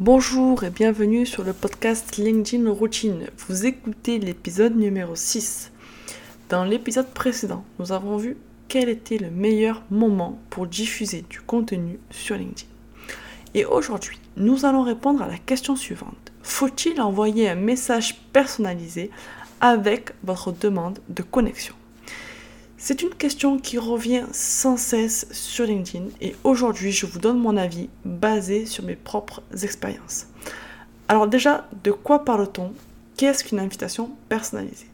Bonjour et bienvenue sur le podcast LinkedIn Routine. Vous écoutez l'épisode numéro 6. Dans l'épisode précédent, nous avons vu quel était le meilleur moment pour diffuser du contenu sur LinkedIn. Et aujourd'hui, nous allons répondre à la question suivante. Faut-il envoyer un message personnalisé avec votre demande de connexion? C'est une question qui revient sans cesse sur LinkedIn et aujourd'hui je vous donne mon avis basé sur mes propres expériences. Alors déjà, de quoi parle-t-on? Qu'est-ce qu'une invitation personnalisée?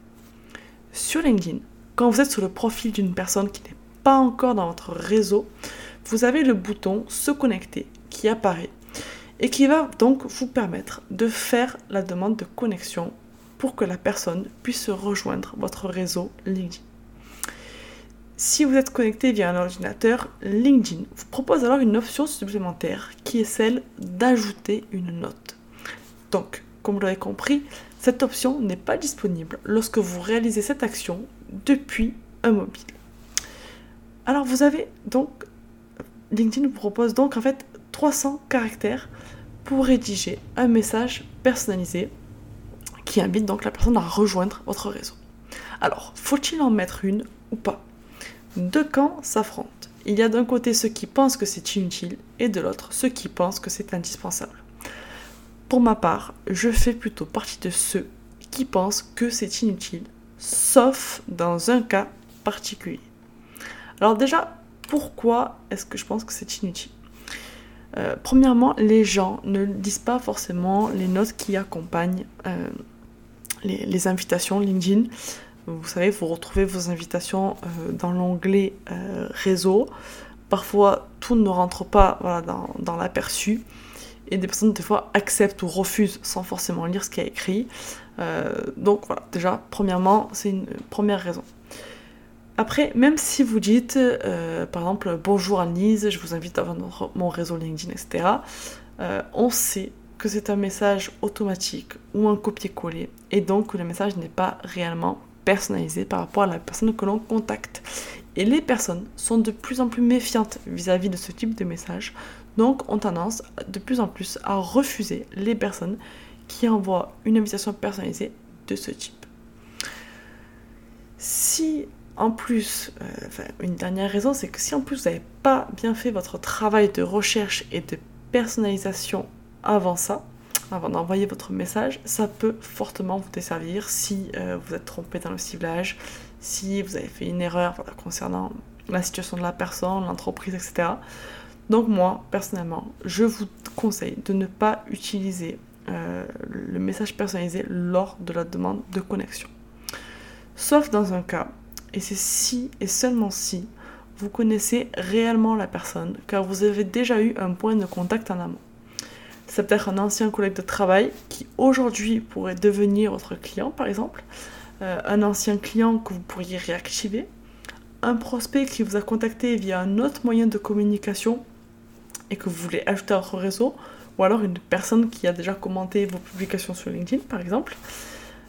Sur LinkedIn, quand vous êtes sur le profil d'une personne qui n'est pas encore dans votre réseau, vous avez le bouton Se connecter qui apparaît et qui va donc vous permettre de faire la demande de connexion pour que la personne puisse rejoindre votre réseau LinkedIn. Si vous êtes connecté via un ordinateur, LinkedIn vous propose alors une option supplémentaire qui est celle d'ajouter une note. Donc, comme vous l'avez compris, cette option n'est pas disponible lorsque vous réalisez cette action depuis un mobile. Alors vous avez donc, LinkedIn vous propose donc en fait 300 caractères pour rédiger un message personnalisé qui invite donc la personne à rejoindre votre réseau. Alors, faut-il en mettre une ou pas? Deux camps s'affrontent. Il y a d'un côté ceux qui pensent que c'est inutile et de l'autre ceux qui pensent que c'est indispensable. Pour ma part, je fais plutôt partie de ceux qui pensent que c'est inutile, sauf dans un cas particulier. Alors déjà, pourquoi est-ce que je pense que c'est inutile? Euh, Premièrement, les gens ne lisent pas forcément les notes qui accompagnent euh, les, invitations LinkedIn. Vous savez, vous retrouvez vos invitations euh, dans l'onglet euh, réseau. Parfois, tout ne rentre pas dans, l'aperçu. Et des personnes, des fois, acceptent ou refusent sans forcément lire ce qui est écrit. Euh, donc voilà, déjà, premièrement, c'est une première raison. Après, même si vous dites, par exemple, bonjour Anne-Lise, je vous invite à mon réseau LinkedIn, etc., on sait que c'est un message automatique ou un copier-coller et donc que le message n'est pas réellement personnalisé par rapport à la personne que l'on contacte. Et les personnes sont de plus en plus méfiantes vis-à-vis de ce type de message, donc ont tendance de plus en plus à refuser les personnes qui envoient une invitation personnalisée de ce type. Si en plus, euh, une dernière raison, c'est que si en plus vous n'avez pas bien fait votre travail de recherche et de personnalisation avant ça, avant d'envoyer votre message, ça peut fortement vous desservir si euh, vous êtes trompé dans le ciblage, si vous avez fait une erreur concernant la situation de la personne, l'entreprise, etc. Donc moi, personnellement, je vous conseille de ne pas utiliser euh, le message personnalisé lors de la demande de connexion. Sauf dans un cas, et c'est si et seulement si vous connaissez réellement la personne, car vous avez déjà eu un point de contact en amont. C'est peut-être un ancien collègue de travail qui aujourd'hui pourrait devenir votre client, par exemple. Euh, un ancien client que vous pourriez réactiver. Un prospect qui vous a contacté via un autre moyen de communication et que vous voulez ajouter à votre réseau. Ou alors une personne qui a déjà commenté vos publications sur LinkedIn, par exemple.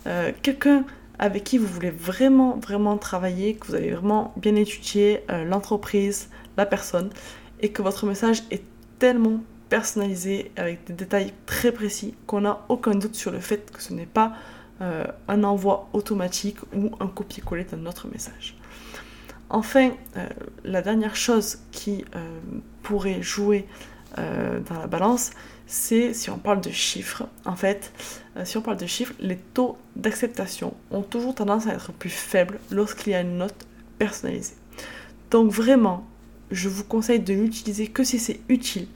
Euh, quelqu'un avec qui vous voulez vraiment, vraiment travailler, que vous avez vraiment bien étudié euh, l'entreprise, la personne, et que votre message est tellement personnalisé avec des détails très précis qu'on n'a aucun doute sur le fait que ce n'est pas euh, un envoi automatique ou un copier-coller d'un autre message. Enfin, euh, la dernière chose qui euh, pourrait jouer dans la balance, c'est si on parle de chiffres. En fait, si on parle de chiffres, les taux d'acceptation ont toujours tendance à être plus faibles lorsqu'il y a une note personnalisée. Donc vraiment, je vous conseille de l'utiliser que si c'est utile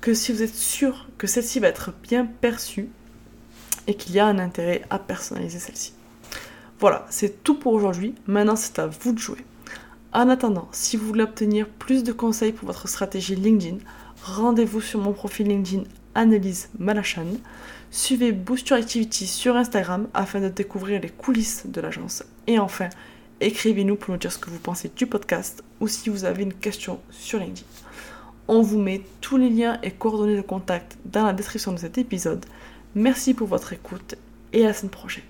que si vous êtes sûr que celle-ci va être bien perçue et qu'il y a un intérêt à personnaliser celle-ci. Voilà, c'est tout pour aujourd'hui. Maintenant, c'est à vous de jouer. En attendant, si vous voulez obtenir plus de conseils pour votre stratégie LinkedIn, rendez-vous sur mon profil LinkedIn Annelise Malachan. Suivez Boost Your Activity sur Instagram afin de découvrir les coulisses de l'agence. Et enfin, écrivez-nous pour nous dire ce que vous pensez du podcast ou si vous avez une question sur LinkedIn. On vous met tous les liens et coordonnées de contact dans la description de cet épisode. Merci pour votre écoute et à la semaine prochaine.